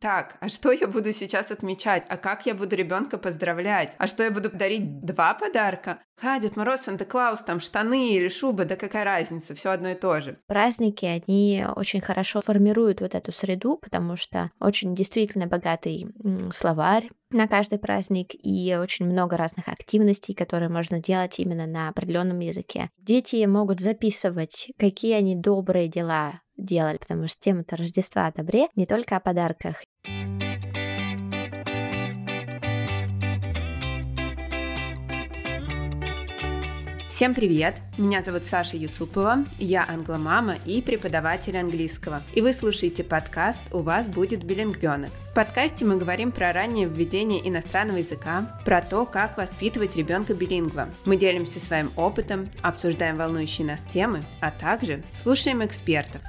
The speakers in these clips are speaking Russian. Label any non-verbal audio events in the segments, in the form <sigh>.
Так, а что я буду сейчас отмечать? А как я буду ребенка поздравлять? А что я буду дарить два подарка? Ха, Дед Мороз, Санта-Клаус, там штаны или шуба, да какая разница, все одно и то же. Праздники, они очень хорошо формируют вот эту среду, потому что очень действительно богатый словарь, на каждый праздник и очень много разных активностей, которые можно делать именно на определенном языке. Дети могут записывать, какие они добрые дела делали, потому что тема-то Рождества о добре не только о подарках. Всем привет! Меня зовут Саша Юсупова, я англомама и преподаватель английского. И вы слушаете подкаст «У вас будет билингвенок». В подкасте мы говорим про раннее введение иностранного языка, про то, как воспитывать ребенка билингва. Мы делимся своим опытом, обсуждаем волнующие нас темы, а также слушаем экспертов.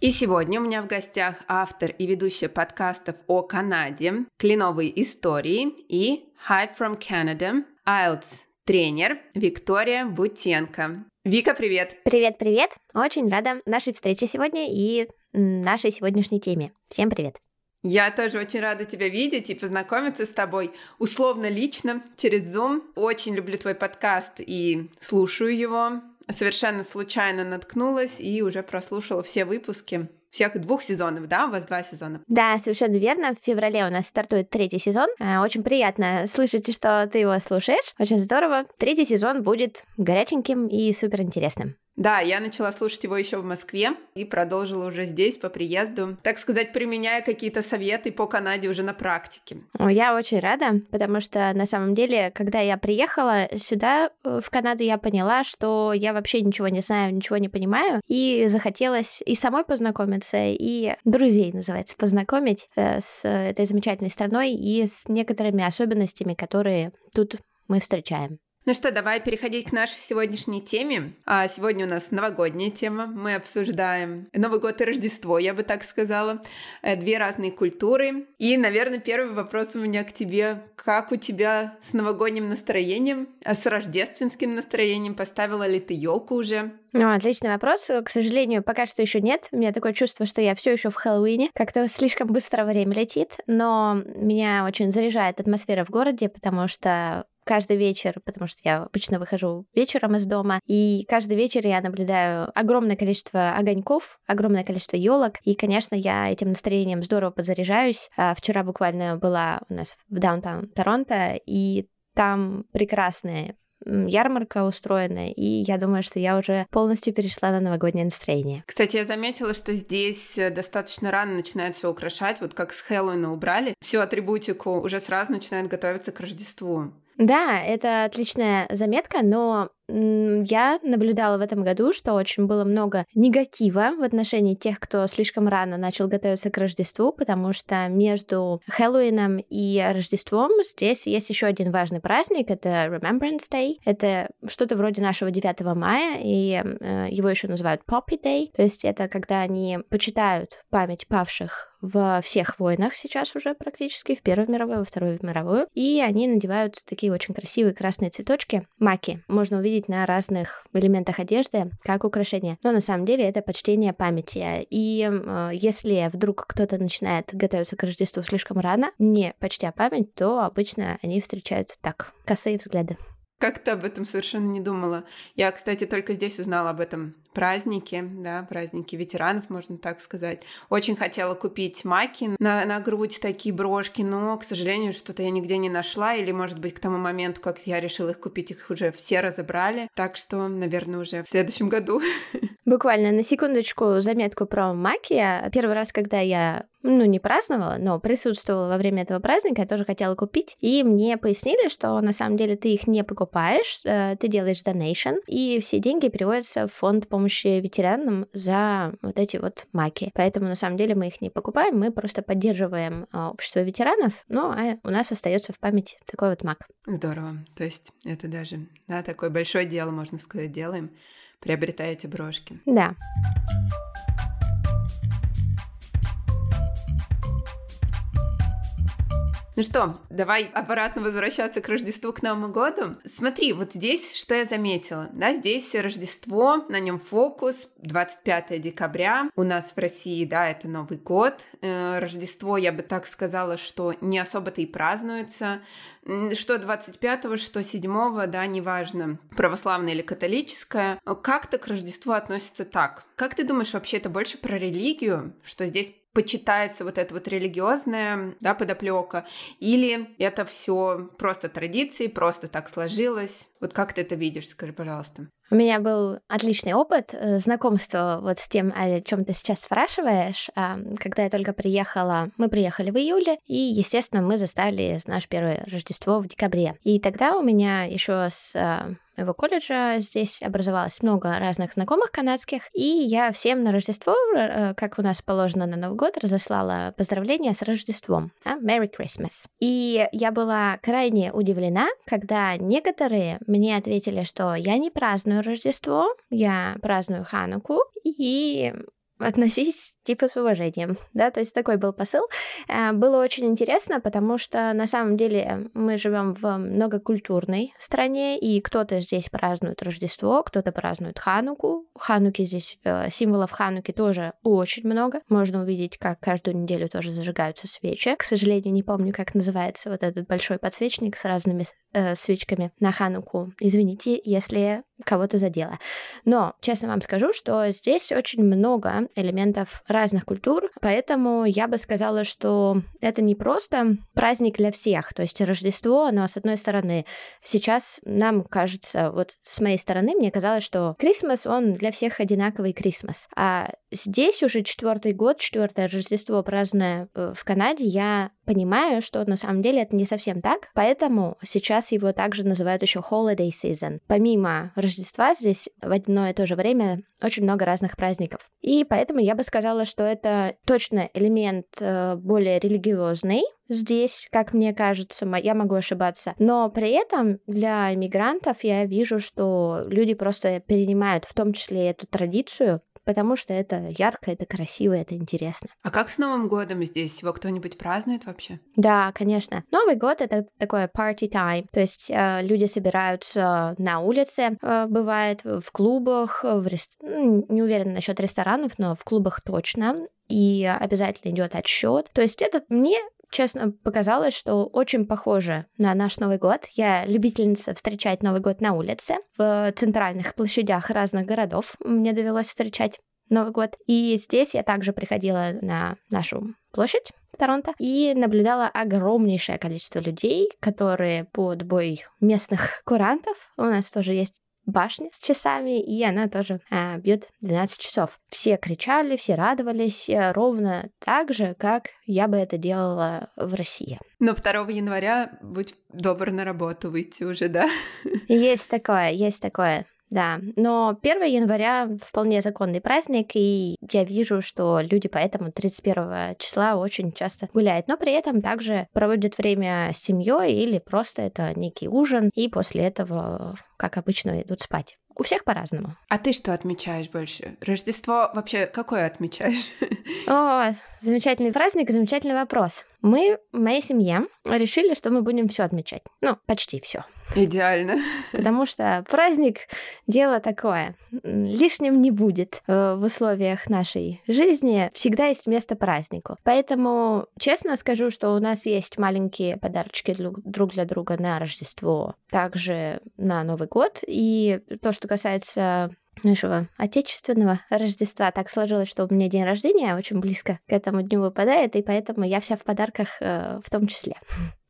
И сегодня у меня в гостях автор и ведущая подкастов о Канаде, кленовые истории и Hi from Canada, IELTS тренер Виктория Бутенко. Вика, привет! Привет-привет! Очень рада нашей встрече сегодня и нашей сегодняшней теме. Всем привет! Я тоже очень рада тебя видеть и познакомиться с тобой условно лично через Zoom. Очень люблю твой подкаст и слушаю его совершенно случайно наткнулась и уже прослушала все выпуски всех двух сезонов, да? У вас два сезона. Да, совершенно верно. В феврале у нас стартует третий сезон. Э, очень приятно слышать, что ты его слушаешь. Очень здорово. Третий сезон будет горяченьким и суперинтересным. Да, я начала слушать его еще в Москве и продолжила уже здесь по приезду, так сказать, применяя какие-то советы по Канаде уже на практике. Я очень рада, потому что на самом деле, когда я приехала сюда, э, в Канаду, я поняла, что я вообще ничего не знаю, ничего не понимаю, и захотелось и самой познакомиться, и друзей, называется, познакомить э, с этой замечательной страной и с некоторыми особенностями, которые тут мы встречаем. Ну что, давай переходить к нашей сегодняшней теме. А сегодня у нас новогодняя тема. Мы обсуждаем Новый год и Рождество, я бы так сказала. Э, две разные культуры. И, наверное, первый вопрос у меня к тебе. Как у тебя с новогодним настроением, а с рождественским настроением? Поставила ли ты елку уже? Ну, отличный вопрос. К сожалению, пока что еще нет. У меня такое чувство, что я все еще в Хэллоуине. Как-то слишком быстро время летит, но меня очень заряжает атмосфера в городе, потому что каждый вечер, потому что я обычно выхожу вечером из дома, и каждый вечер я наблюдаю огромное количество огоньков, огромное количество елок, и, конечно, я этим настроением здорово подзаряжаюсь. А вчера буквально была у нас в даунтаун Торонто, и там прекрасные ярмарка устроена, и я думаю, что я уже полностью перешла на новогоднее настроение. Кстати, я заметила, что здесь э, достаточно рано начинают все украшать, вот как с Хэллоуина убрали, всю атрибутику уже сразу начинают готовиться к Рождеству. Да, это отличная заметка, но я наблюдала в этом году, что очень было много негатива в отношении тех, кто слишком рано начал готовиться к Рождеству, потому что между Хэллоуином и Рождеством здесь есть еще один важный праздник, это Remembrance Day. Это что-то вроде нашего 9 мая, и э, его еще называют Poppy Day, то есть это когда они почитают память павших во всех войнах сейчас уже практически, в Первую мировую, во Вторую мировую, и они надевают такие очень красивые красные цветочки, маки. Можно увидеть видеть на разных элементах одежды как украшение. Но на самом деле это почтение памяти. И э, если вдруг кто-то начинает готовиться к Рождеству слишком рано, не почтя память, то обычно они встречают так, косые взгляды. Как-то об этом совершенно не думала. Я, кстати, только здесь узнала об этом праздники, да, праздники ветеранов, можно так сказать. Очень хотела купить маки на, на грудь, такие брошки, но, к сожалению, что-то я нигде не нашла, или, может быть, к тому моменту, как я решила их купить, их уже все разобрали. Так что, наверное, уже в следующем году. Буквально на секундочку заметку про маки. Первый раз, когда я ну, не праздновала, но присутствовала во время этого праздника, я тоже хотела купить. И мне пояснили, что на самом деле ты их не покупаешь, э, ты делаешь donation, и все деньги переводятся в фонд помощи ветеранам за вот эти вот маки. Поэтому на самом деле мы их не покупаем, мы просто поддерживаем а, общество ветеранов, ну а у нас остается в памяти такой вот мак. Здорово. То есть это даже, да, такое большое дело, можно сказать, делаем, приобретая эти брошки. Да. Ну что, давай обратно возвращаться к Рождеству, к Новому году. Смотри, вот здесь что я заметила. Да, здесь Рождество, на нем фокус, 25 декабря. У нас в России, да, это Новый год. Э, Рождество, я бы так сказала, что не особо-то и празднуется что 25-го, что 7-го, да, неважно, православное или католическое, как-то к Рождеству относится так. Как ты думаешь, вообще это больше про религию, что здесь почитается вот эта вот религиозная да, подоплека, или это все просто традиции, просто так сложилось? Вот как ты это видишь, скажи, пожалуйста. У меня был отличный опыт э, знакомства вот с тем, о чем ты сейчас спрашиваешь. Когда я только приехала, мы приехали в июле, и, естественно, мы застали наше первое Рождество в декабре. И тогда у меня еще с а, моего колледжа здесь образовалось много разных знакомых канадских, и я всем на Рождество, э, как у нас положено на Новый год, разослала поздравления с Рождеством. Да? Merry Christmas. И я была крайне удивлена, когда некоторые мне ответили, что я не праздную Рождество, я праздную Хануку, и относись типа с уважением, да, то есть такой был посыл. Э, было очень интересно, потому что на самом деле мы живем в многокультурной стране, и кто-то здесь празднует Рождество, кто-то празднует Хануку. Хануки здесь, э, символов Хануки тоже очень много. Можно увидеть, как каждую неделю тоже зажигаются свечи. К сожалению, не помню, как называется вот этот большой подсвечник с разными э, свечками на Хануку. Извините, если кого-то задело. Но, честно вам скажу, что здесь очень много элементов разных культур, поэтому я бы сказала, что это не просто праздник для всех, то есть Рождество, но с одной стороны, сейчас нам кажется, вот с моей стороны, мне казалось, что Крисмас, он для всех одинаковый Крисмас, а здесь уже четвертый год, четвертое Рождество празднуя э, в Канаде, я понимаю, что на самом деле это не совсем так, поэтому сейчас его также называют еще holiday season. Помимо Рождества здесь в одно и то же время очень много разных праздников. И поэтому я бы сказала, что это точно элемент э, более религиозный, здесь, как мне кажется, я могу ошибаться. Но при этом для иммигрантов я вижу, что люди просто перенимают в том числе эту традицию, потому что это ярко, это красиво, это интересно. А как с Новым годом здесь? Его кто-нибудь празднует вообще? Да, конечно. Новый год — это такое party time, то есть э, люди собираются на улице, э, бывает, в клубах, в рест... ну, не уверена насчет ресторанов, но в клубах точно, и обязательно идет отсчет. То есть это мне честно, показалось, что очень похоже на наш Новый год. Я любительница встречать Новый год на улице, в центральных площадях разных городов. Мне довелось встречать Новый год. И здесь я также приходила на нашу площадь Торонто и наблюдала огромнейшее количество людей, которые под бой местных курантов, у нас тоже есть башня с часами, и она тоже а, бьет 12 часов. Все кричали, все радовались, э, ровно так же, как я бы это делала в России. Но 2 января будь добр на работу выйти уже, да? Есть такое, есть такое. Да, но 1 января вполне законный праздник, и я вижу, что люди поэтому 31 числа очень часто гуляют, но при этом также проводят время с семьей или просто это некий ужин, и после этого, как обычно, идут спать. У всех по-разному. А ты что отмечаешь больше? Рождество вообще какое отмечаешь? <laughs> О, замечательный праздник, замечательный вопрос. Мы в моей семье решили, что мы будем все отмечать. Ну, почти все. Идеально. Потому что праздник — дело такое. Лишним не будет э, в условиях нашей жизни. Всегда есть место празднику. Поэтому честно скажу, что у нас есть маленькие подарочки друг для друга на Рождество, также на Новый год. И то, что касается нашего отечественного Рождества. Так сложилось, что у меня день рождения очень близко к этому дню выпадает, и поэтому я вся в подарках э, в том числе.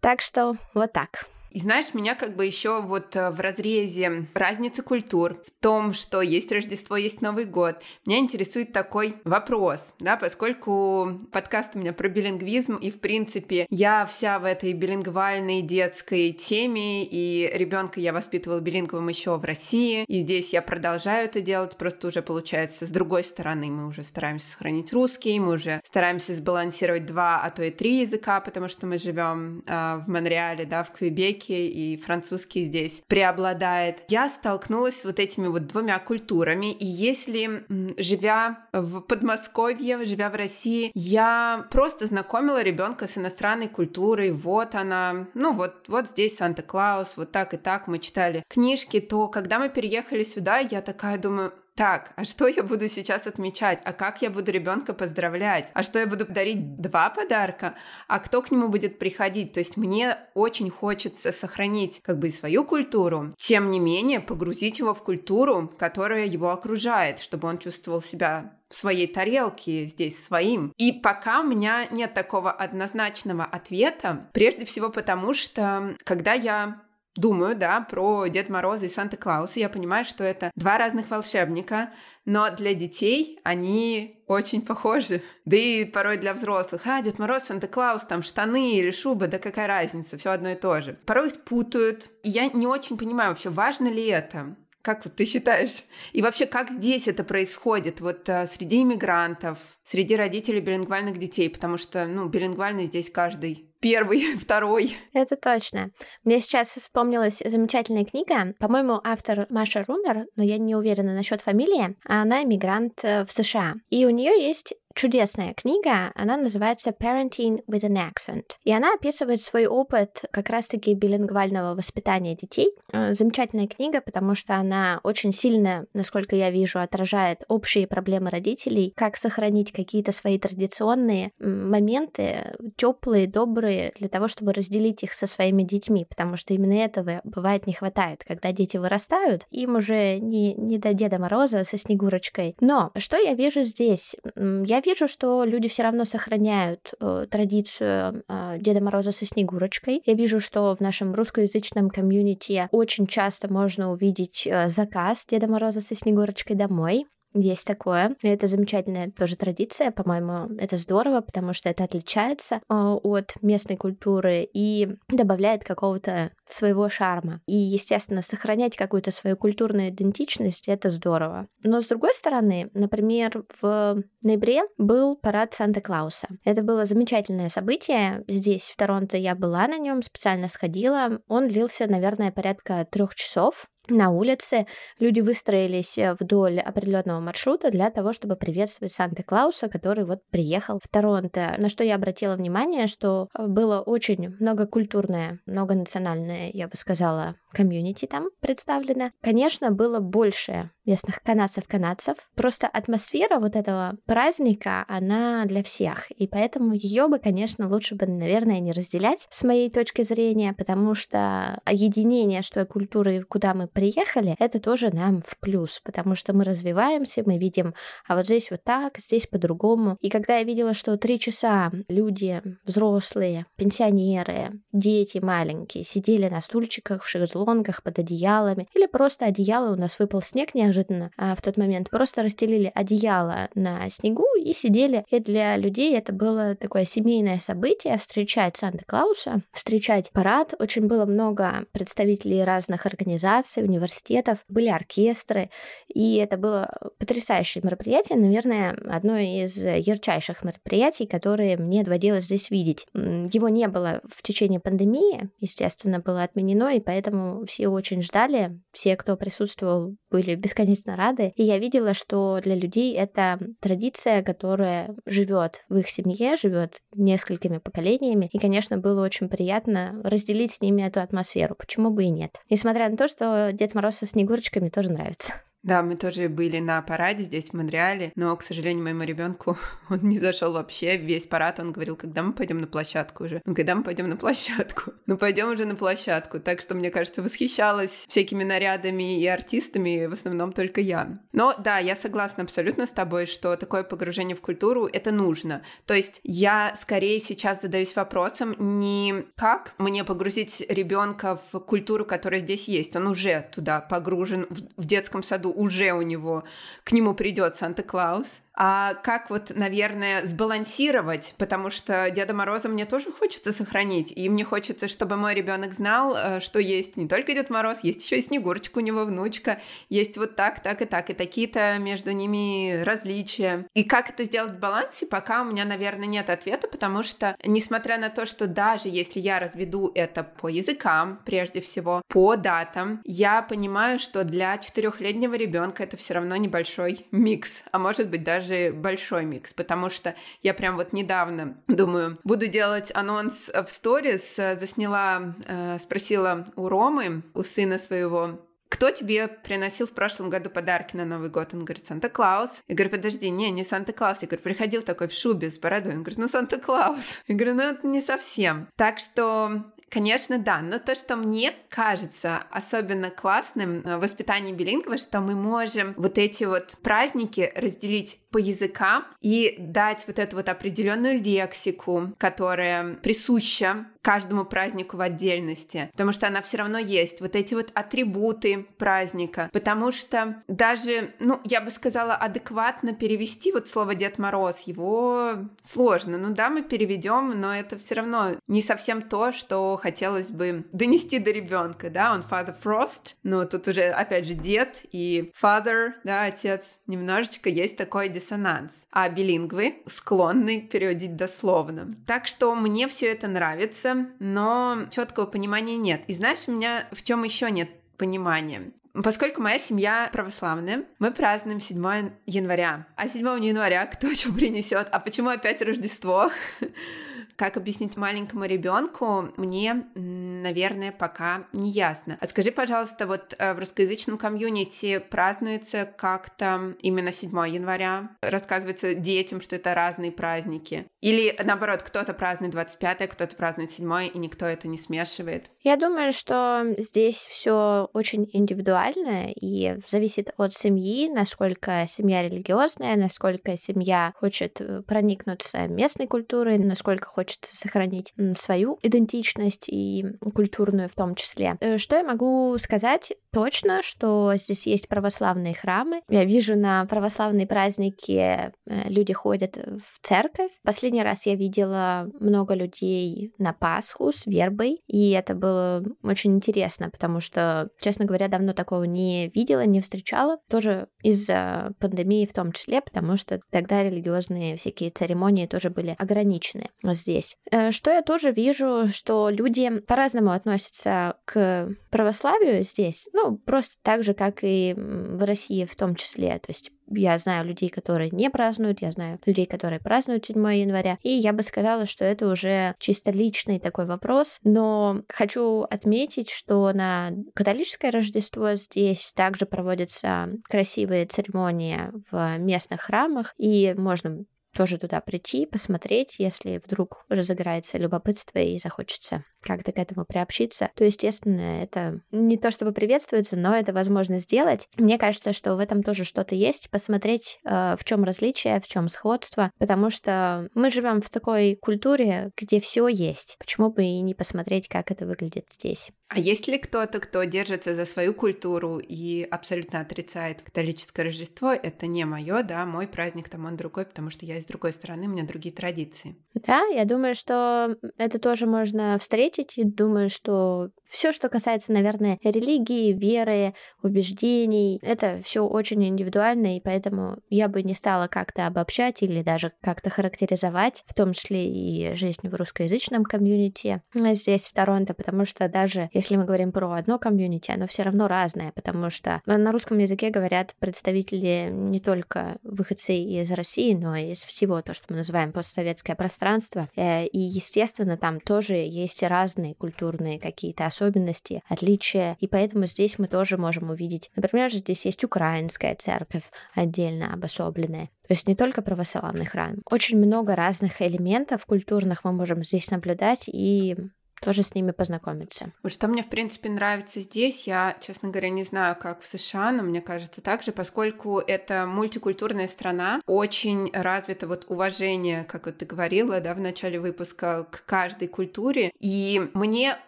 Так что вот так. И знаешь, меня как бы еще вот э, в разрезе разницы культур, в том, что есть Рождество, есть Новый год, меня интересует такой вопрос, да, поскольку подкаст у меня про билингвизм, и, в принципе, я вся в этой билингвальной детской теме, и ребенка я воспитывала билинговым еще в России, и здесь я продолжаю это делать, просто уже получается с другой стороны, мы уже стараемся сохранить русский, мы уже стараемся сбалансировать два, а то и три языка, потому что мы живем э, в Монреале, да, в Квебеке, веке, и французский здесь преобладает. Я столкнулась с вот этими вот двумя культурами, и если, живя в Подмосковье, живя в России, я просто знакомила ребенка с иностранной культурой, вот она, ну вот, вот здесь Санта-Клаус, вот так и так мы читали книжки, то когда мы переехали сюда, я такая думаю, так, а что я буду сейчас отмечать? А как я буду ребенка поздравлять? А что я буду дарить два подарка? А кто к нему будет приходить? То есть мне очень хочется сохранить как бы свою культуру, тем не менее погрузить его в культуру, которая его окружает, чтобы он чувствовал себя в своей тарелке здесь своим. И пока у меня нет такого однозначного ответа, прежде всего потому, что когда я думаю, да, про Дед Мороза и Санта-Клауса, я понимаю, что это два разных волшебника, но для детей они очень похожи. Да и порой для взрослых. А, Дед Мороз, Санта-Клаус, там штаны или шуба, да какая разница, все одно и то же. Порой их путают. Я не очень понимаю вообще, важно ли это. Как вот ты считаешь? И вообще, как здесь это происходит? Вот а, среди иммигрантов, среди родителей билингвальных детей, потому что, ну, билингвальный здесь каждый первый, <laughs> второй. Это точно. Мне сейчас вспомнилась замечательная книга. По-моему, автор Маша Румер, но я не уверена насчет фамилии. Она иммигрант э, в США. И у нее есть чудесная книга, она называется Parenting with an Accent. И она описывает свой опыт как раз-таки билингвального воспитания детей. Э, замечательная книга, потому что она очень сильно, насколько я вижу, отражает общие проблемы родителей, как сохранить какие-то свои традиционные моменты, теплые, добрые, для того, чтобы разделить их со своими детьми, потому что именно этого бывает не хватает, когда дети вырастают, им уже не, не до Деда Мороза со Снегурочкой. Но что я вижу здесь? Я вижу, что люди все равно сохраняют э, традицию э, Деда Мороза со Снегурочкой. Я вижу, что в нашем русскоязычном комьюнити очень часто можно увидеть э, заказ Деда Мороза со Снегурочкой домой. Есть такое. И это замечательная тоже традиция, по-моему, это здорово, потому что это отличается э, от местной культуры и добавляет какого-то своего шарма. И, естественно, сохранять какую-то свою культурную идентичность — это здорово. Но, с другой стороны, например, в ноябре был парад Санта-Клауса. Это было замечательное событие. Здесь, в Торонто, я была на нем, специально сходила. Он длился, наверное, порядка трех часов на улице люди выстроились э, вдоль определенного маршрута для того, чтобы приветствовать Санта-Клауса, который вот приехал в Торонто. На что я обратила внимание, что э, было очень многокультурное, многонациональное, я бы сказала, комьюнити там представлено. Конечно, было больше местных канадцев-канадцев. Просто атмосфера вот этого праздника, она для всех. И поэтому ее бы, конечно, лучше бы, наверное, не разделять с моей точки зрения, потому что единение, что культуры, куда мы приехали, это тоже нам в плюс, потому что мы развиваемся, мы видим, а вот здесь вот так, здесь по-другому. И когда я видела, что три часа люди, взрослые, пенсионеры, дети маленькие, сидели на стульчиках, в шезлонгах, под одеялами, или просто одеяло, у нас выпал снег неожиданно а в тот момент, просто расстелили одеяло на снегу и сидели. И для людей это было такое семейное событие, встречать Санта-Клауса, встречать парад. Очень было много представителей разных организаций, университетов, были оркестры, и это было потрясающее мероприятие, наверное, одно из ярчайших мероприятий, которые мне доводилось здесь видеть. Его не было в течение пандемии, естественно, было отменено, и поэтому все очень ждали, все, кто присутствовал, были бесконечно рады, и я видела, что для людей это традиция, которая живет в их семье, живет несколькими поколениями, и, конечно, было очень приятно разделить с ними эту атмосферу, почему бы и нет. Несмотря на то, что Дед Мороз со Снегурочкой тоже нравится. Да, мы тоже были на параде здесь, в Монреале, но, к сожалению, моему ребенку <laughs> он не зашел вообще. Весь парад он говорил, когда мы пойдем на площадку уже. Ну, когда мы пойдем на площадку? <laughs> Ну, пойдем уже на площадку. Так что, мне кажется, восхищалась всякими нарядами и артистами, в основном только я. Но да, я согласна абсолютно с тобой, что такое погружение в культуру — это нужно. То есть я скорее сейчас задаюсь вопросом не как мне погрузить ребенка в культуру, которая здесь есть. Он уже туда погружен в детском саду уже у него, к нему придет Санта-Клаус, а как вот, наверное, сбалансировать, потому что Деда Мороза мне тоже хочется сохранить, и мне хочется, чтобы мой ребенок знал, э, что есть не только Дед Мороз, есть еще и Снегурочка у него внучка, есть вот так, так и так, и такие-то между ними различия. И как это сделать в балансе, пока у меня, наверное, нет ответа, потому что, несмотря на то, что даже если я разведу это по языкам, прежде всего, по датам, я понимаю, что для четырехлетнего ребенка это все равно небольшой микс, а может быть даже большой микс, потому что я прям вот недавно думаю, буду делать анонс в сторис, засняла, э, спросила у Ромы, у сына своего, кто тебе приносил в прошлом году подарки на Новый год? Он говорит, Санта-Клаус. Я говорю, подожди, не, не Санта-Клаус. Я говорю, приходил такой в шубе с бородой. Он говорит, ну Санта-Клаус. <laughs> Я говорю, ну это не совсем. Так что Конечно, да, но то, что мне кажется особенно классным в воспитании билингва, что мы можем вот эти вот праздники разделить по языкам и дать вот эту вот определенную лексику, которая присуща каждому празднику в отдельности, потому что она все равно есть, вот эти вот атрибуты праздника, потому что даже, ну, я бы сказала, адекватно перевести вот слово Дед Мороз, его сложно, ну да, мы переведем, но это все равно не совсем то, что хотелось бы донести до ребенка, да, он Father Frost, но тут уже, опять же, дед и Father, да, отец, немножечко есть такой диссонанс, а билингвы склонны переводить дословно. Так что мне все это нравится, но четкого понимания нет. И знаешь, у меня в чем еще нет понимания? Поскольку моя семья православная, мы празднуем 7 января. А 7 января кто <laughs> что принесет? А почему опять Рождество? <laughs> Как объяснить маленькому ребенку, мне, наверное, пока не ясно. А скажи, пожалуйста, вот э, в русскоязычном комьюнити празднуется как-то именно 7 января? Рассказывается детям, что это разные праздники? Или наоборот, кто-то празднует 25, кто-то празднует 7, и никто это не смешивает? Я думаю, что здесь все очень индивидуально и зависит от семьи, насколько семья религиозная, насколько семья хочет э, проникнуться местной культурой, насколько хочет хочется сохранить свою идентичность и культурную в том числе. Э, что я могу сказать точно, что здесь есть православные храмы. Я вижу на православные праздники э, люди ходят в церковь. Последний раз я видела много людей на Пасху с вербой, и это было очень интересно, потому что, честно говоря, давно такого не видела, не встречала. Тоже из-за пандемии в том числе, потому что тогда религиозные всякие церемонии тоже были ограничены здесь здесь. Э, что я тоже вижу, что люди по-разному относятся к православию здесь, ну, просто так же, как и в России в том числе. То есть я знаю людей, которые не празднуют, я знаю людей, которые празднуют 7 января, и я бы сказала, что это уже чисто личный такой вопрос, но хочу отметить, что на католическое Рождество здесь также проводятся красивые церемонии в местных храмах, и можно тоже туда прийти, посмотреть, если вдруг разыграется любопытство и захочется как-то к этому приобщиться, то, естественно, это не то чтобы приветствуется, но это возможно сделать. Мне кажется, что в этом тоже что-то есть, посмотреть, э, в чем различие, в чем сходство, потому что мы живем в такой культуре, где все есть. Почему бы и не посмотреть, как это выглядит здесь? А есть ли кто-то, кто держится за свою культуру и абсолютно отрицает католическое Рождество? Это не мое, да, мой праздник там он другой, потому что я из другой страны, у меня другие традиции. Да, я думаю, что это тоже можно встретить. И думаю, что все, что касается, наверное, религии, веры, убеждений, это все очень индивидуально, и поэтому я бы не стала как-то обобщать или даже как-то характеризовать, в том числе и жизнь в русскоязычном комьюнити здесь, в Торонто, потому что даже если мы говорим про одно комьюнити, оно все равно разное, потому что на русском языке говорят представители не только выходцы из России, но и из всего то, что мы называем постсоветское пространство. Э, и, естественно, там тоже есть разные культурные какие-то особенности, отличия, и поэтому здесь мы тоже можем увидеть, например, здесь есть украинская церковь отдельно обособленная, то есть не только православный храм. Очень много разных элементов культурных мы можем здесь наблюдать, и тоже с ними познакомиться. Вот что мне, в принципе, нравится здесь, я, честно говоря, не знаю, как в США, но мне кажется так же, поскольку это мультикультурная страна, очень развито вот уважение, как вот ты говорила, да, в начале выпуска, к каждой культуре, и мне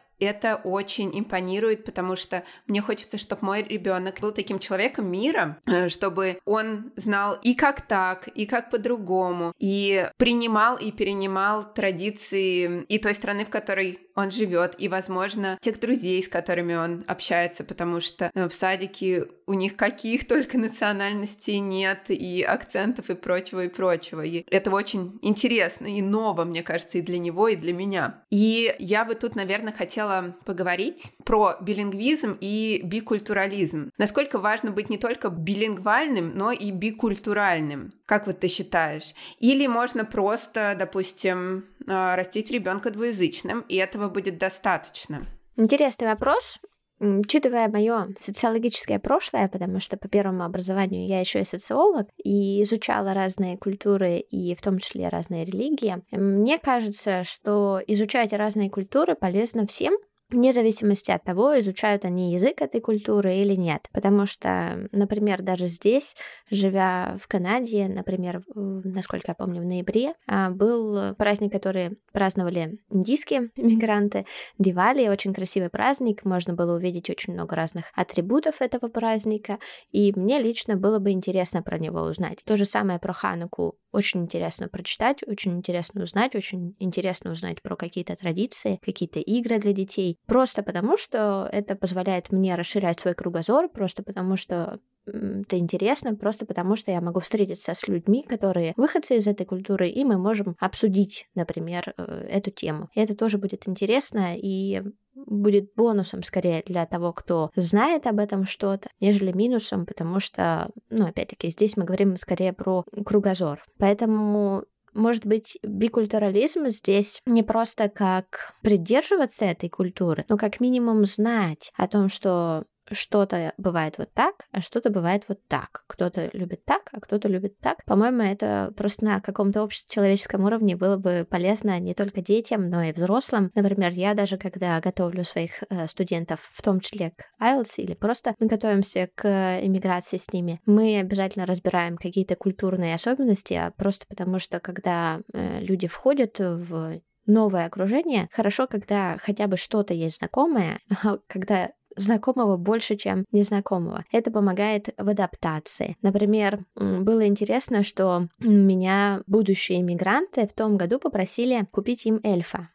это очень импонирует, потому что мне хочется, чтобы мой ребенок был таким человеком мира, э, чтобы он знал и как так, и как по-другому, и принимал и перенимал традиции и той страны, в которой он живет, и, возможно, тех друзей, с которыми он общается, потому что э, в садике у них каких только национальностей нет, и акцентов, и прочего, и прочего. И это очень интересно и ново, мне кажется, и для него, и для меня. И я бы тут, наверное, хотела поговорить про билингвизм и бикультурализм. Насколько важно быть не только билингвальным, но и бикультуральным. Как вот ты считаешь? Или можно просто, допустим, э, растить ребенка двуязычным, и этого будет достаточно? Интересный вопрос. Учитывая мое социологическое прошлое, потому что по первому образованию я еще и социолог и изучала разные культуры и в том числе разные религии, мне кажется, что изучать разные культуры полезно всем, вне зависимости от того, изучают они язык этой культуры или нет. Потому что, например, даже здесь, живя в Канаде, например, насколько я помню, в ноябре, а, был праздник, который праздновали индийские <laughs> мигранты, Дивали, очень красивый праздник, можно было увидеть очень много разных атрибутов этого праздника, и мне лично было бы интересно про него узнать. То же самое про Хануку очень интересно прочитать, очень интересно узнать, очень интересно узнать про какие-то традиции, какие-то игры для детей. Просто потому, что это позволяет мне расширять свой кругозор, просто потому что это интересно, просто потому что я могу встретиться с людьми, которые выходцы из этой культуры, и мы можем обсудить, например, э, эту тему. И это тоже будет интересно и будет бонусом скорее для того, кто знает об этом что-то, нежели минусом, потому что, ну, опять-таки, здесь мы говорим скорее про кругозор. Поэтому может быть, бикультурализм здесь не просто как придерживаться этой культуры, но как минимум знать о том, что что-то бывает вот так, а что-то бывает вот так. Кто-то любит так, а кто-то любит так. По-моему, это просто на каком-то общечеловеческом уровне было бы полезно не только детям, но и взрослым. Например, я даже когда готовлю своих э, студентов, в том числе к IELTS или просто мы готовимся к иммиграции с ними, мы обязательно разбираем какие-то культурные особенности, а просто потому что когда э, люди входят в новое окружение, хорошо, когда хотя бы что-то есть знакомое, <laughs> а когда знакомого больше, чем незнакомого. Это помогает в адаптации. Например, было интересно, что меня будущие иммигранты в том году попросили купить им эльфа.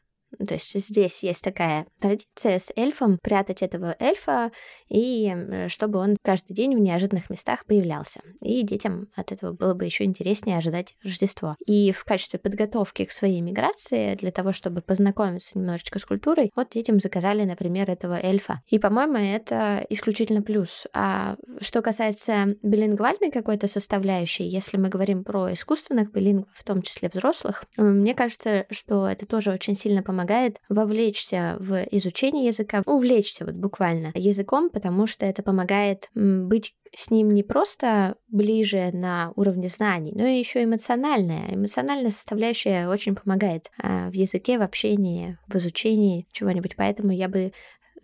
То есть здесь есть такая традиция с эльфом, прятать этого эльфа, и чтобы он каждый день в неожиданных местах появлялся. И детям от этого было бы еще интереснее ожидать Рождество. И в качестве подготовки к своей миграции, для того, чтобы познакомиться немножечко с культурой, вот детям заказали, например, этого эльфа. И, по-моему, это исключительно плюс. А что касается билингвальной какой-то составляющей, если мы говорим про искусственных билингвов, в том числе взрослых, мне кажется, что это тоже очень сильно помогает помогает вовлечься в изучение языка, увлечься вот буквально языком, потому что это помогает быть с ним не просто ближе на уровне знаний, но и еще эмоциональная. Эмоциональная составляющая очень помогает а, в языке, в общении, в изучении чего-нибудь. Поэтому я бы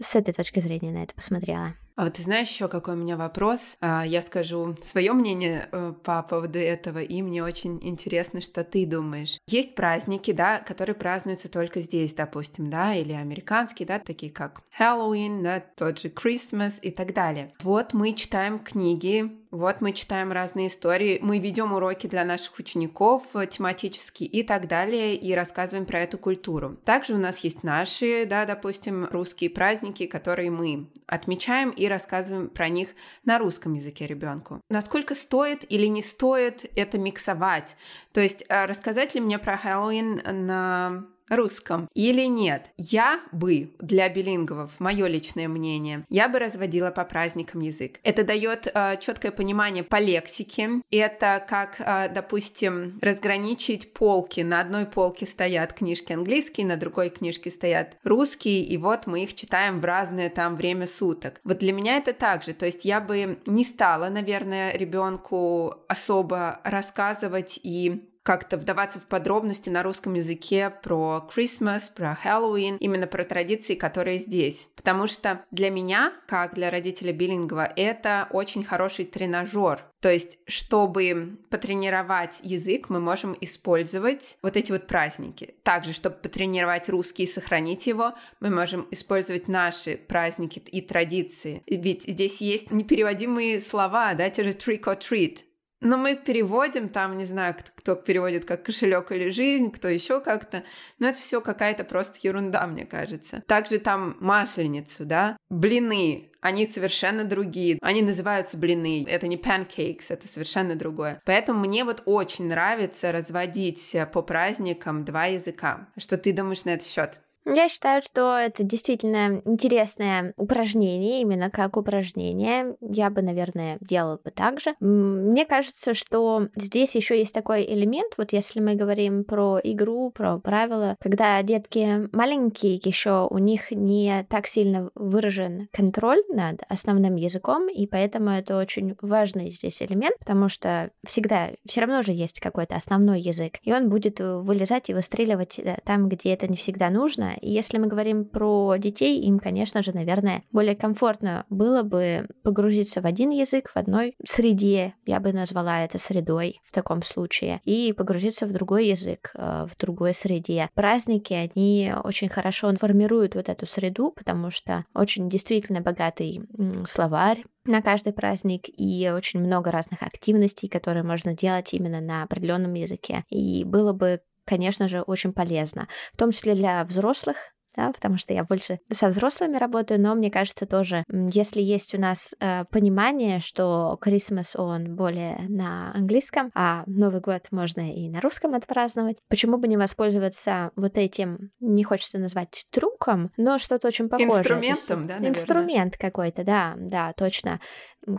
с этой точки зрения на это посмотрела. А вот ты знаешь еще какой у меня вопрос? А, я скажу свое мнение э, по поводу этого, и мне очень интересно, что ты думаешь. Есть праздники, да, которые празднуются только здесь, допустим, да, или американские, да, такие как Хэллоуин, да, тот же Christmas и так далее. Вот мы читаем книги, вот мы читаем разные истории, мы ведем уроки для наших учеников э, тематические и так далее, и рассказываем про эту культуру. Также у нас есть наши, да, допустим, русские праздники, которые мы отмечаем рассказываем про них на русском языке ребенку. Насколько стоит или не стоит это миксовать? То есть э, рассказать ли мне про Хэллоуин на русском или нет. Я бы для билинговов, мое личное мнение, я бы разводила по праздникам язык. Это дает э, четкое понимание по лексике. Это как, э, допустим, разграничить полки. На одной полке стоят книжки английские, на другой книжке стоят русские, и вот мы их читаем в разное там время суток. Вот для меня это так же. То есть я бы не стала, наверное, ребенку особо рассказывать и как-то вдаваться в подробности на русском языке про Christmas, про Хэллоуин, именно про традиции, которые здесь. Потому что для меня, как для родителя Биллингова, это очень хороший тренажер. То есть, чтобы потренировать язык, мы можем использовать вот эти вот праздники. Также, чтобы потренировать русский и сохранить его, мы можем использовать наши праздники и традиции. Ведь здесь есть непереводимые слова, да, те же trick or treat. Но мы переводим там, не знаю, кто, переводит как кошелек или жизнь, кто еще как-то. Но это все какая-то просто ерунда, мне кажется. Также там масленицу, да, блины, они совершенно другие. Они называются блины. Это не pancakes, это совершенно другое. Поэтому мне вот очень нравится разводить по праздникам два языка. Что ты думаешь на этот счет? Я считаю, что это действительно интересное упражнение, именно как упражнение. Я бы, наверное, делала бы так же. Мне кажется, что здесь еще есть такой элемент, вот если мы говорим про игру, про правила, когда детки маленькие, еще у них не так сильно выражен контроль над основным языком, и поэтому это очень важный здесь элемент, потому что всегда все равно же есть какой-то основной язык, и он будет вылезать и выстреливать э, там, где это не всегда нужно, и если мы говорим про детей, им, конечно же, наверное, более комфортно было бы погрузиться в один язык, в одной среде, я бы назвала это средой в таком случае, и погрузиться в другой язык, э, в другой среде. Праздники, они очень хорошо формируют вот эту среду, потому что очень действительно богатый словарь, на каждый праздник и очень много разных активностей, которые можно делать именно на определенном языке. И было бы конечно же, очень полезно, в том числе для взрослых, да, потому что я больше со взрослыми работаю, но мне кажется тоже, если есть у нас э, понимание, что Christmas он более на английском, а Новый год можно и на русском отпраздновать, почему бы не воспользоваться вот этим, не хочется назвать трюком, но что-то очень похожее. Инструментом, да, наверное? Инструмент какой-то, да, да, точно,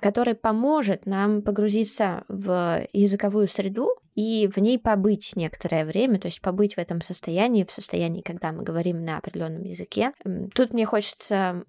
который поможет нам погрузиться в языковую среду, и в ней побыть некоторое время, то есть побыть в этом состоянии, в состоянии, когда мы говорим на определенном языке. Тут мне хочется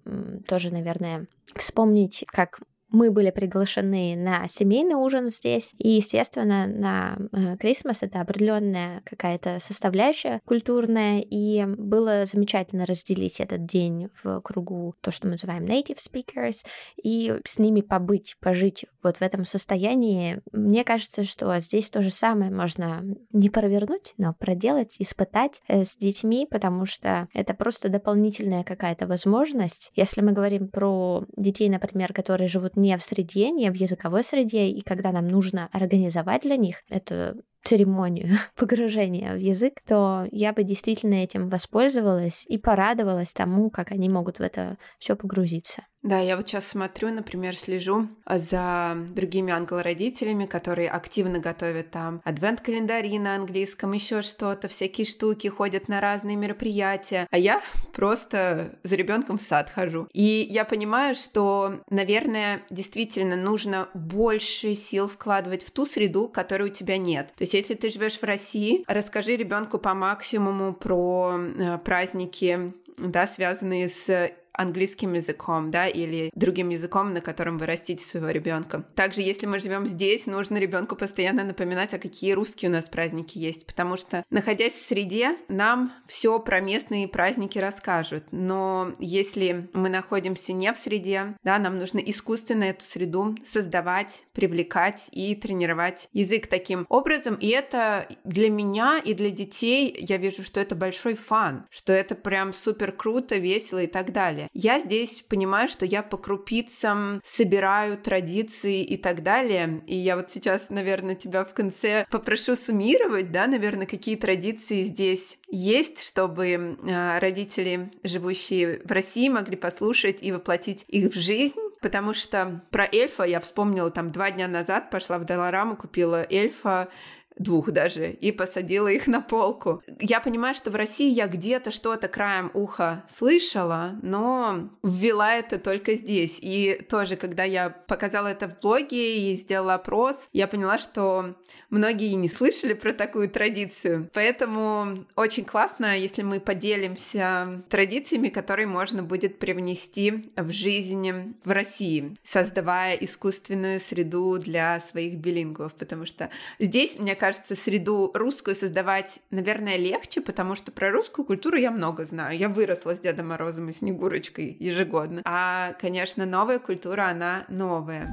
тоже, наверное, вспомнить, как мы были приглашены на семейный ужин здесь, и, естественно, на Крисмас это определенная какая-то составляющая культурная, и было замечательно разделить этот день в кругу то, что мы называем native speakers, и с ними побыть, пожить вот в этом состоянии. Мне кажется, что здесь то же самое можно не провернуть, но проделать, испытать э, с детьми, потому что это просто дополнительная какая-то возможность. Если мы говорим про детей, например, которые живут не в среде, не в языковой среде, и когда нам нужно организовать для них эту церемонию <laughs> погружения в язык, то я бы действительно этим воспользовалась и порадовалась тому, как они могут в это все погрузиться. Да, я вот сейчас смотрю, например, слежу за другими англородителями, которые активно готовят там адвент-календари на английском, еще что-то, всякие штуки, ходят на разные мероприятия, а я <laughs> просто за ребенком в сад хожу. И я понимаю, что, наверное, действительно нужно больше сил вкладывать в ту среду, которой у тебя нет. То есть, если ты живешь в России, расскажи ребенку по максимуму про э, праздники да, связанные с английским языком, да, или другим языком, на котором вы растите своего ребенка. Также, если мы живем здесь, нужно ребенку постоянно напоминать, а какие русские у нас праздники есть, потому что, находясь в среде, нам все про местные праздники расскажут. Но если мы находимся не в среде, да, нам нужно искусственно эту среду создавать, привлекать и тренировать язык таким образом. И это для меня и для детей, я вижу, что это большой фан, что это прям супер круто, весело и так далее. Я здесь понимаю, что я по крупицам собираю традиции и так далее. И я вот сейчас, наверное, тебя в конце попрошу суммировать, да, наверное, какие традиции здесь есть, чтобы э, родители, живущие в России, могли послушать и воплотить их в жизнь. Потому что про эльфа я вспомнила там два дня назад, пошла в Долораму, купила эльфа, двух даже, и посадила их на полку. Я понимаю, что в России я где-то что-то краем уха слышала, но ввела это только здесь. И тоже, когда я показала это в блоге и сделала опрос, я поняла, что многие не слышали про такую традицию. Поэтому очень классно, если мы поделимся традициями, которые можно будет привнести в жизнь в России, создавая искусственную среду для своих билингвов, потому что здесь, мне кажется, кажется, среду русскую создавать, наверное, легче, потому что про русскую культуру я много знаю. Я выросла с Дедом Морозом и Снегурочкой ежегодно. А, конечно, новая культура, она новая.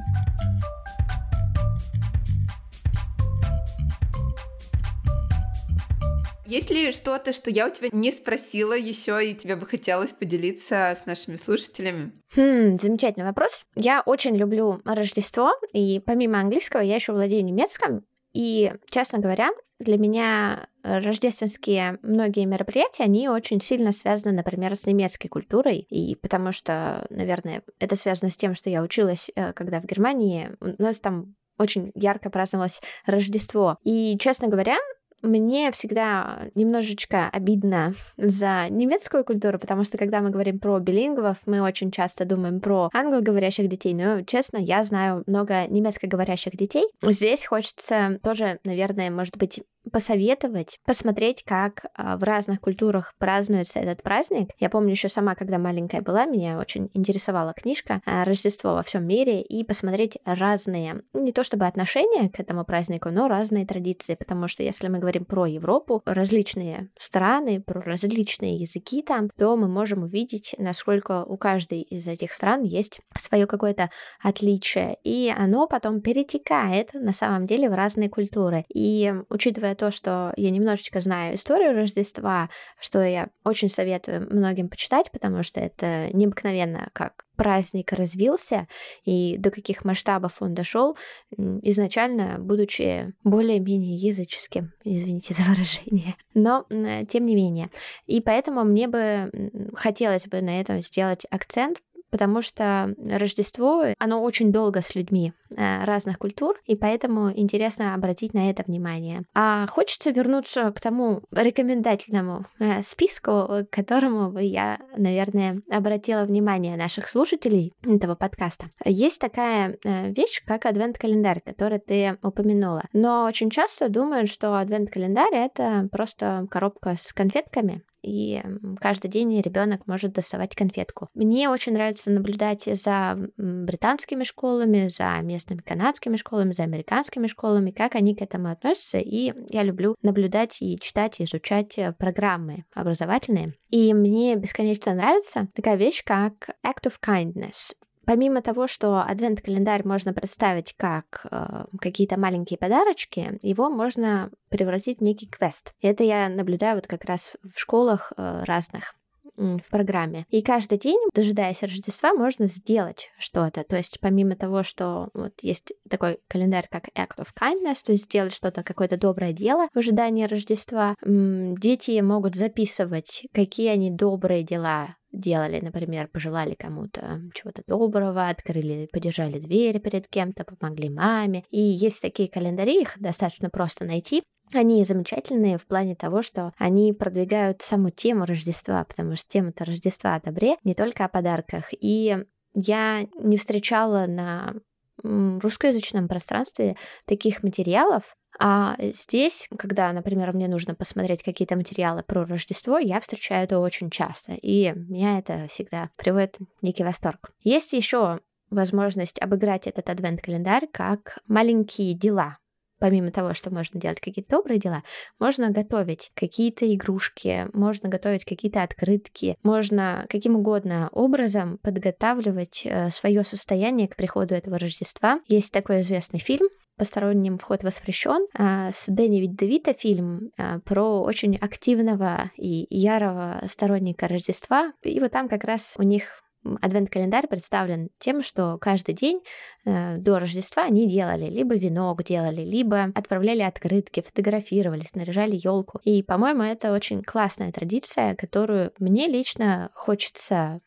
Есть ли что-то, что я у тебя не спросила еще, и тебе бы хотелось поделиться с нашими слушателями? Хм, замечательный вопрос. Я очень люблю Рождество, и помимо английского я еще владею немецким. И, честно говоря, для меня рождественские многие мероприятия, они очень сильно связаны, например, с немецкой культурой, и потому что, наверное, это связано с тем, что я училась, э, когда в Германии, у нас там очень ярко праздновалось Рождество. И, честно говоря, мне всегда немножечко обидно за немецкую культуру, потому что когда мы говорим про билингвов, мы очень часто думаем про англоговорящих детей, но, честно, я знаю много немецкоговорящих детей. Здесь хочется тоже, наверное, может быть, посоветовать, посмотреть, как а, в разных культурах празднуется этот праздник. Я помню еще сама, когда маленькая была, меня очень интересовала книжка а, «Рождество во всем мире» и посмотреть разные, не то чтобы отношения к этому празднику, но разные традиции, потому что если мы говорим про Европу, различные страны, про различные языки там, то мы можем увидеть, насколько у каждой из этих стран есть свое какое-то отличие, и оно потом перетекает на самом деле в разные культуры. И учитывая учитывая то, что я немножечко знаю историю Рождества, что я очень советую многим почитать, потому что это необыкновенно, как праздник развился и до каких масштабов он дошел, изначально будучи более-менее языческим, извините за выражение. Но тем не менее. И поэтому мне бы хотелось бы на этом сделать акцент, потому что Рождество, оно очень долго с людьми э, разных культур, и поэтому интересно обратить на это внимание. А хочется вернуться к тому рекомендательному э, списку, к которому бы я, наверное, обратила внимание наших слушателей этого подкаста. Есть такая э, вещь, как адвент-календарь, который ты упомянула. Но очень часто думают, что адвент-календарь — это просто коробка с конфетками, и каждый день ребенок может доставать конфетку. Мне очень нравится наблюдать за британскими школами, за местными канадскими школами, за американскими школами, как они к этому относятся, и я люблю наблюдать и читать, и изучать э, программы образовательные. И мне бесконечно нравится такая вещь, как Act of Kindness. Помимо того, что адвент-календарь можно представить как э, какие-то маленькие подарочки, его можно превратить в некий квест. Это я наблюдаю вот как раз в школах э, разных в программе. И каждый день, дожидаясь Рождества, можно сделать что-то. То есть помимо того, что вот есть такой календарь, как Act of Kindness, то есть сделать что-то, какое-то доброе дело в ожидании Рождества, дети могут записывать, какие они добрые дела делали, например, пожелали кому-то чего-то доброго, открыли, подержали дверь перед кем-то, помогли маме. И есть такие календари, их достаточно просто найти. Они замечательные в плане того, что они продвигают саму тему Рождества, потому что тема-то Рождества о добре, не только о подарках. И я не встречала на русскоязычном пространстве таких материалов, а здесь, когда, например, мне нужно посмотреть какие-то материалы про Рождество, я встречаю это очень часто, и меня это всегда приводит в некий восторг. Есть еще возможность обыграть этот адвент-календарь как маленькие дела, помимо того, что можно делать какие-то добрые дела, можно готовить какие-то игрушки, можно готовить какие-то открытки, можно каким угодно образом подготавливать э, свое состояние к приходу этого Рождества. Есть такой известный фильм посторонним вход воспрещен. А, с Дэнни Виддевита фильм а, про очень активного и ярого сторонника Рождества. И вот там как раз у них адвент-календарь представлен тем, что каждый день э, до Рождества они делали либо венок делали, либо отправляли открытки, фотографировали, снаряжали елку. И, по-моему, это очень классная традиция, которую мне лично хочется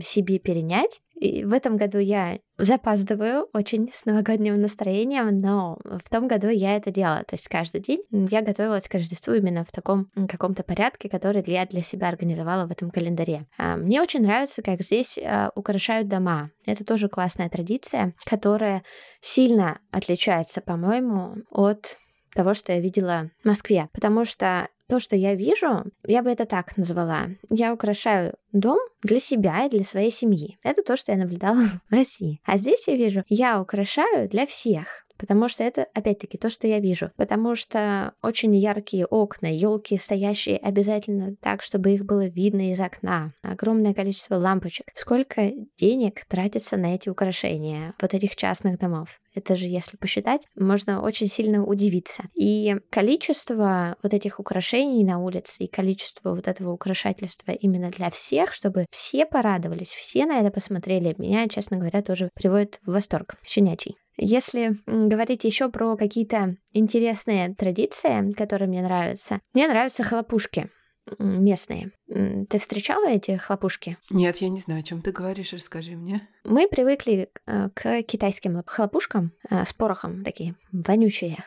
себе перенять. И в этом году я запаздываю очень с новогодним настроением, но в том году я это делала. То есть каждый день я готовилась к Рождеству именно в таком каком-то порядке, который я для себя организовала в этом календаре. А, мне очень нравится, как здесь а, украшают дома. Это тоже классная традиция, которая сильно отличается, по-моему, от того, что я видела в Москве. Потому что то, что я вижу, я бы это так назвала. Я украшаю дом для себя и для своей семьи. Это то, что я наблюдала <laughs> в России. А здесь я вижу, я украшаю для всех. Потому что это, опять-таки, то, что я вижу. Потому что очень яркие окна, елки стоящие обязательно так, чтобы их было видно из окна, огромное количество лампочек. Сколько денег тратится на эти украшения вот этих частных домов? Это же, если посчитать, можно очень сильно удивиться. И количество вот этих украшений на улице и количество вот этого украшательства именно для всех, чтобы все порадовались, все на это посмотрели, меня, честно говоря, тоже приводит в восторг щенячий. Если говорить еще про какие-то интересные традиции, которые мне нравятся, мне нравятся хлопушки местные. Ты встречала эти хлопушки? Нет, я не знаю, о чем ты говоришь, расскажи мне. Мы привыкли э, к китайским хлопушкам э, с порохом, такие вонючие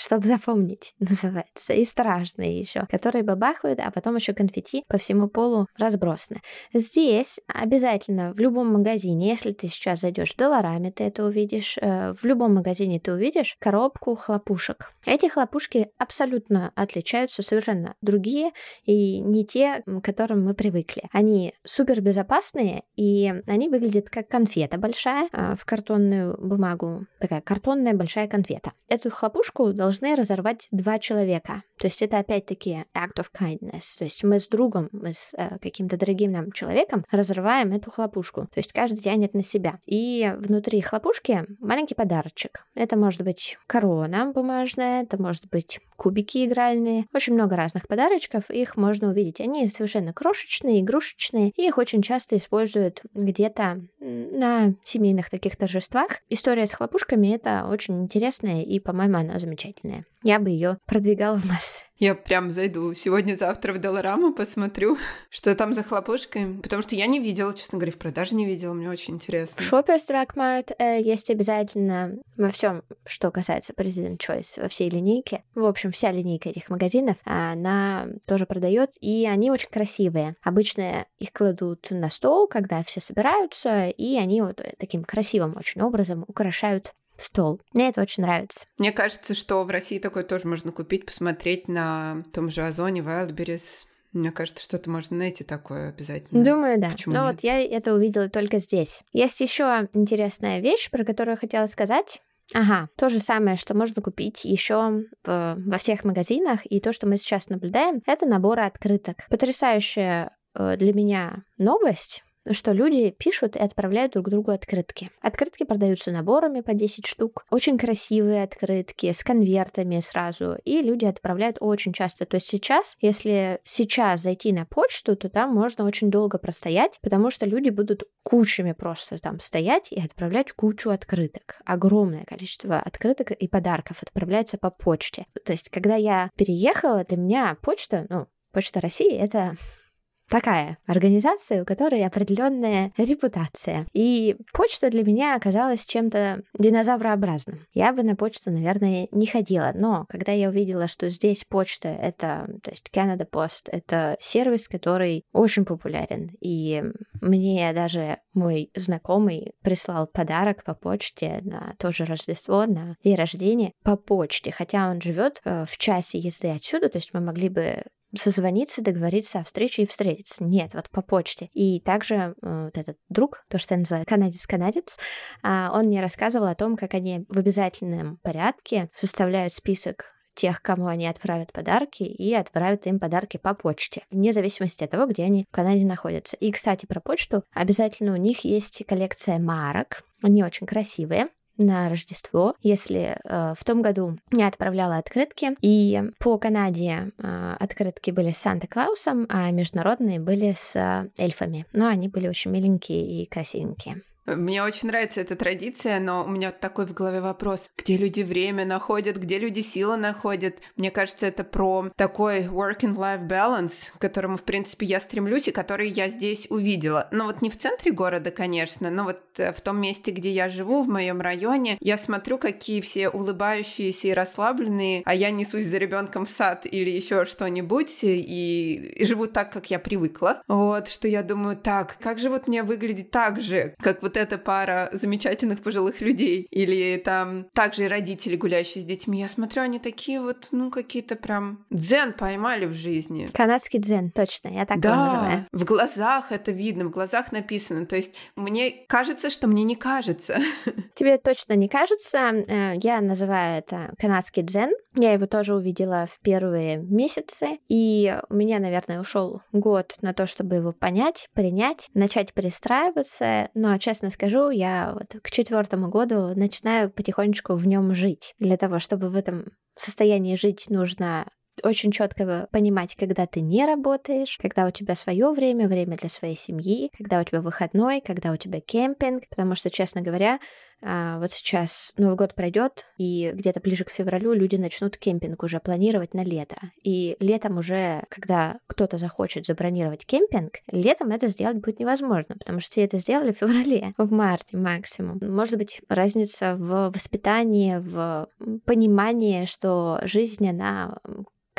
чтобы запомнить, <laughs> называется, и страшные еще, которые бабахают, а потом еще конфетти по всему полу разбросаны. Здесь обязательно в любом магазине, если ты сейчас зайдешь в Долларами, ты это увидишь, э, в любом магазине ты увидишь коробку хлопушек. Эти хлопушки абсолютно отличаются, совершенно другие и не те, к которым мы привыкли. Они супер безопасные и они выглядят как конфета большая а, в картонную бумагу, такая картонная большая конфета. Эту хлопушку должны должны разорвать два человека. То есть это опять-таки act of kindness. То есть мы с другом, мы с э, каким-то дорогим нам человеком разрываем эту хлопушку. То есть каждый тянет на себя. И внутри хлопушки маленький подарочек. Это может быть корона бумажная, это может быть кубики игральные. Очень много разных подарочков, их можно увидеть. Они совершенно крошечные, игрушечные, и их очень часто используют где-то на семейных таких торжествах. История с хлопушками — это очень интересная, и, по-моему, она замечательная. Я бы ее продвигала в массы. Я прям зайду сегодня-завтра в Доллараму, посмотрю, <laughs> что там за хлопушкой. Потому что я не видела, честно говоря, в продаже не видела. Мне очень интересно. В Shoppers Drug Mart э, есть обязательно во всем, что касается President Choice, во всей линейке. В общем, вся линейка этих магазинов, она тоже продает, и они очень красивые. Обычно их кладут на стол, когда все собираются, и они вот таким красивым очень образом украшают стол. Мне это очень нравится. Мне кажется, что в России такое тоже можно купить, посмотреть на том же Озоне, Wildberries. Мне кажется, что-то можно найти такое обязательно. Думаю, да. Почему Но нет? вот я это увидела только здесь. Есть еще интересная вещь, про которую я хотела сказать. Ага, то же самое, что можно купить еще во всех магазинах, и то, что мы сейчас наблюдаем, это наборы открыток. Потрясающая э, для меня новость что люди пишут и отправляют друг другу открытки. Открытки продаются наборами по 10 штук. Очень красивые открытки с конвертами сразу. И люди отправляют очень часто. То есть сейчас, если сейчас зайти на почту, то там можно очень долго простоять, потому что люди будут кучами просто там стоять и отправлять кучу открыток. Огромное количество открыток и подарков отправляется по почте. То есть, когда я переехала, для меня почта, ну, Почта России — это такая организация, у которой определенная репутация. И почта для меня оказалась чем-то динозаврообразным. Я бы на почту, наверное, не ходила, но когда я увидела, что здесь почта — это, то есть Canada Post — это сервис, который очень популярен, и мне даже мой знакомый прислал подарок по почте на то же Рождество, на день рождения по почте, хотя он живет э, в часе езды отсюда, то есть мы могли бы созвониться, договориться о встрече и встретиться. Нет, вот по почте. И также э, вот этот друг, то, что я называю канадец-канадец, э, он мне рассказывал о том, как они в обязательном порядке составляют список тех, кому они отправят подарки, и отправят им подарки по почте, вне зависимости от того, где они в Канаде находятся. И, кстати, про почту, обязательно у них есть коллекция марок, они очень красивые на Рождество, если э, в том году я отправляла открытки, и по Канаде э, открытки были с Санта-Клаусом, а международные были с э, эльфами. Но они были очень миленькие и красивенькие. Мне очень нравится эта традиция, но у меня такой в голове вопрос, где люди время находят, где люди силы находят. Мне кажется, это про такой work-and-life balance, к которому, в принципе, я стремлюсь и который я здесь увидела. Но вот не в центре города, конечно, но вот э, в том месте, где я живу, в моем районе, я смотрю, какие все улыбающиеся и расслабленные, а я несусь за ребенком в сад или еще что-нибудь и, и живу так, как я привыкла. Вот, что я думаю, так, как же вот мне выглядеть так же, как вот эта пара замечательных пожилых людей, или там также и родители, гуляющие с детьми. Я смотрю, они такие вот, ну, какие-то прям дзен поймали в жизни. Канадский дзен, точно, я так да, его называю. в глазах это видно, в глазах написано. То есть мне кажется, что мне не кажется. <laughs> Тебе точно не кажется. Э, я называю это канадский дзен. Я его тоже увидела в первые месяцы, и у меня, наверное, ушел год на то, чтобы его понять, принять, начать перестраиваться. Но, честно скажу, я вот к четвертому году начинаю потихонечку в нем жить. Для того, чтобы в этом состоянии жить, нужно очень четко понимать, когда ты не работаешь, когда у тебя свое время, время для своей семьи, когда у тебя выходной, когда у тебя кемпинг, потому что, честно говоря, а, вот сейчас Новый год пройдет, и где-то ближе к февралю люди начнут кемпинг уже планировать на лето. И летом уже, когда кто-то захочет забронировать кемпинг, летом это сделать будет невозможно, потому что все это сделали в феврале, в марте максимум. Может быть, разница в воспитании, в понимании, что жизнь, она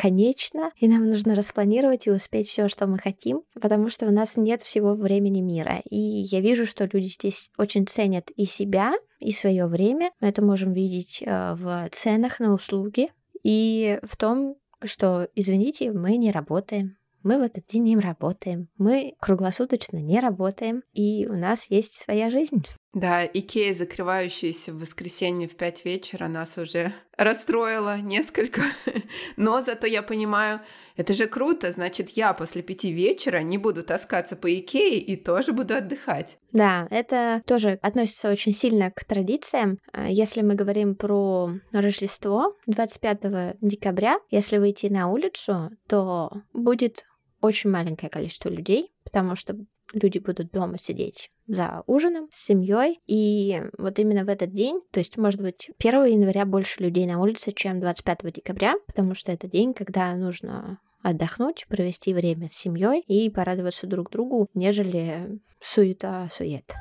конечно, и нам нужно распланировать и успеть все, что мы хотим, потому что у нас нет всего времени мира. И я вижу, что люди здесь очень ценят и себя, и свое время. Мы это можем видеть э, в ценах на услуги и в том, что, извините, мы не работаем. Мы в этот день не работаем. Мы круглосуточно не работаем, и у нас есть своя жизнь. Да, Икея, закрывающаяся в воскресенье в пять вечера, нас уже <laughs> расстроила несколько. <laughs> Но зато я понимаю, это же круто, значит, я после пяти вечера не буду таскаться по Икее и тоже буду отдыхать. Да, это тоже относится очень сильно к традициям. А, если мы говорим про Рождество 25 декабря, если выйти на улицу, то будет очень маленькое количество людей, потому что люди будут дома сидеть за ужином с семьей. И вот именно в этот день, то есть, может быть, 1 января больше людей на улице, чем 25 декабря, потому что это день, когда нужно отдохнуть, провести время с семьей и порадоваться друг другу, нежели суета-сует.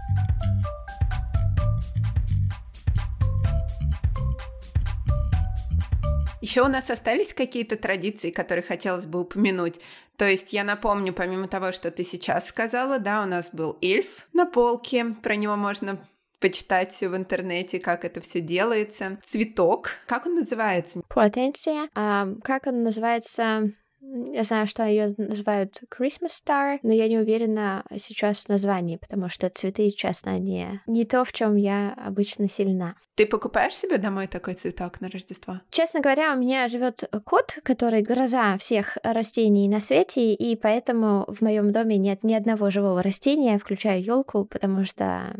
Еще у нас остались какие-то традиции, которые хотелось бы упомянуть. То есть я напомню, помимо того, что ты сейчас сказала, да, у нас был эльф на полке, про него можно почитать в интернете, как это все делается. Цветок, как он называется? Потенция. А, как он называется? Я знаю, что ее называют Christmas Star, но я не уверена сейчас в названии, потому что цветы, честно, не, не то, в чем я обычно сильна. Ты покупаешь себе домой такой цветок на Рождество? Честно говоря, у меня живет кот, который гроза всех растений на свете, и поэтому в моем доме нет ни одного живого растения, включая елку, потому что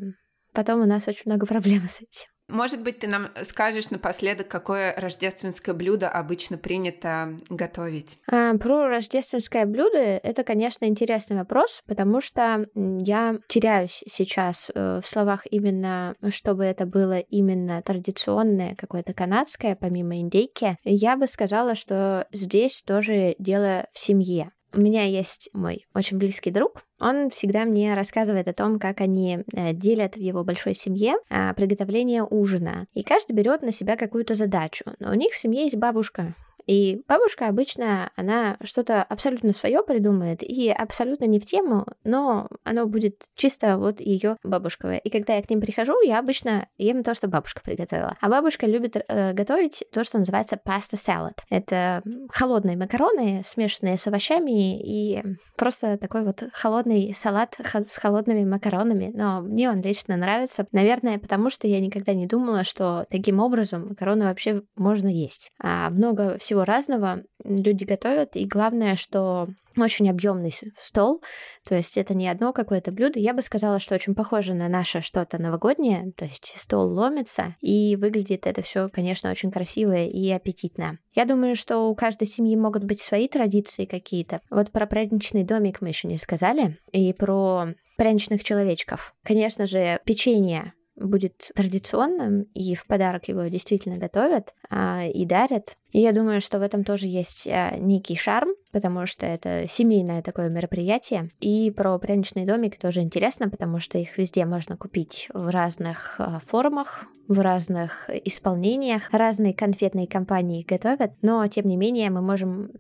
потом у нас очень много проблем с этим. Может быть, ты нам скажешь напоследок, какое рождественское блюдо обычно принято готовить? А, про рождественское блюдо это, конечно, интересный вопрос, потому что я теряюсь сейчас э, в словах именно, чтобы это было именно традиционное, какое-то канадское, помимо индейки. Я бы сказала, что здесь тоже дело в семье. У меня есть мой очень близкий друг. Он всегда мне рассказывает о том, как они э, делят в его большой семье а, приготовление ужина. И каждый берет на себя какую-то задачу. Но у них в семье есть бабушка, и бабушка обычно, она что-то абсолютно свое придумает и абсолютно не в тему, но оно будет чисто вот ее бабушковое. И когда я к ним прихожу, я обычно ем то, что бабушка приготовила. А бабушка любит э, готовить то, что называется паста салат. Это холодные макароны, смешанные с овощами и просто такой вот холодный салат с холодными макаронами. Но мне он лично нравится. Наверное, потому что я никогда не думала, что таким образом макароны вообще можно есть. А много всего всего разного люди готовят, и главное, что очень объемный стол, то есть это не одно какое-то блюдо. Я бы сказала, что очень похоже на наше что-то новогоднее, то есть стол ломится, и выглядит это все, конечно, очень красиво и аппетитно. Я думаю, что у каждой семьи могут быть свои традиции какие-то. Вот про праздничный домик мы еще не сказали, и про пряничных человечков. Конечно же, печенье будет традиционным, и в подарок его действительно готовят а, и дарят. И я думаю, что в этом тоже есть а, некий шарм, потому что это семейное такое мероприятие. И про пряничный домик тоже интересно, потому что их везде можно купить в разных а, формах, в разных исполнениях. Разные конфетные компании готовят, но тем не менее мы можем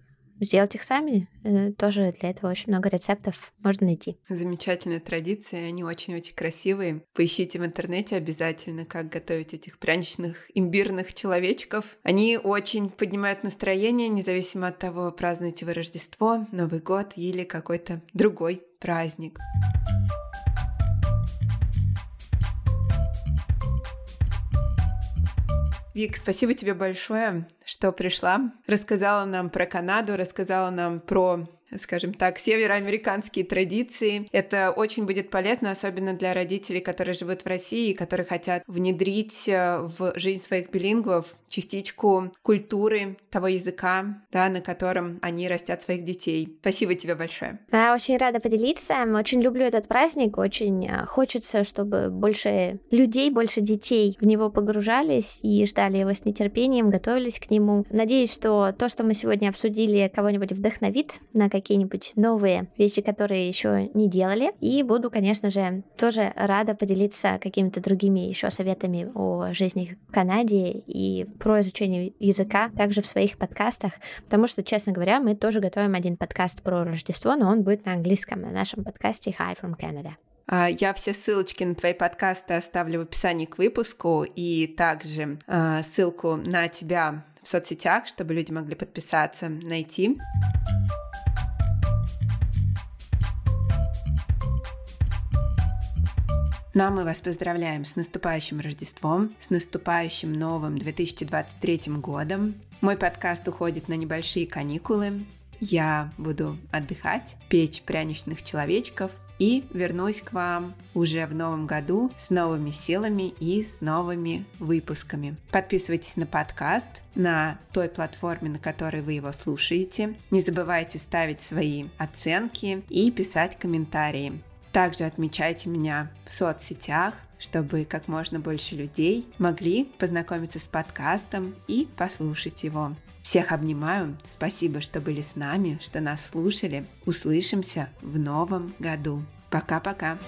сделать их сами. Э, тоже для этого очень много рецептов можно найти. Замечательные традиции, они очень-очень красивые. Поищите в интернете обязательно, как готовить этих пряничных имбирных человечков. Они очень поднимают настроение, независимо от того, празднуете вы Рождество, Новый год или какой-то другой праздник. Вик, спасибо тебе большое, что пришла, рассказала нам про Канаду, рассказала нам про скажем так, североамериканские традиции. Это очень будет полезно, особенно для родителей, которые живут в России и которые хотят внедрить э, в жизнь своих билингвов частичку культуры того языка, да, на котором они растят своих детей. Спасибо тебе большое. Да, очень рада поделиться. Очень люблю этот праздник. Очень э, хочется, чтобы больше людей, больше детей в него погружались и ждали его с нетерпением, готовились к нему. Надеюсь, что то, что мы сегодня обсудили, кого-нибудь вдохновит на какие-нибудь новые вещи, которые еще не делали. И буду, конечно же, тоже рада поделиться какими-то другими еще советами о жизни в Канаде и про изучение языка также в своих подкастах, потому что, честно говоря, мы тоже готовим один подкаст про Рождество, но он будет на английском, на нашем подкасте Hi from Canada. А, я все ссылочки на твои подкасты оставлю в описании к выпуску и также э, ссылку на тебя в соцсетях, чтобы люди могли подписаться, найти. Ну а мы вас поздравляем с наступающим Рождеством, с наступающим новым 2023 годом. Мой подкаст уходит на небольшие каникулы. Я буду отдыхать, печь пряничных человечков и вернусь к вам уже в новом году с новыми силами и с новыми выпусками. Подписывайтесь на подкаст на той платформе, на которой вы его слушаете. Не забывайте ставить свои оценки и писать комментарии. Также отмечайте меня в соцсетях, чтобы как можно больше людей могли познакомиться с подкастом и послушать его. Всех обнимаю, спасибо, что были с нами, что нас слушали. Услышимся в новом году. Пока-пока.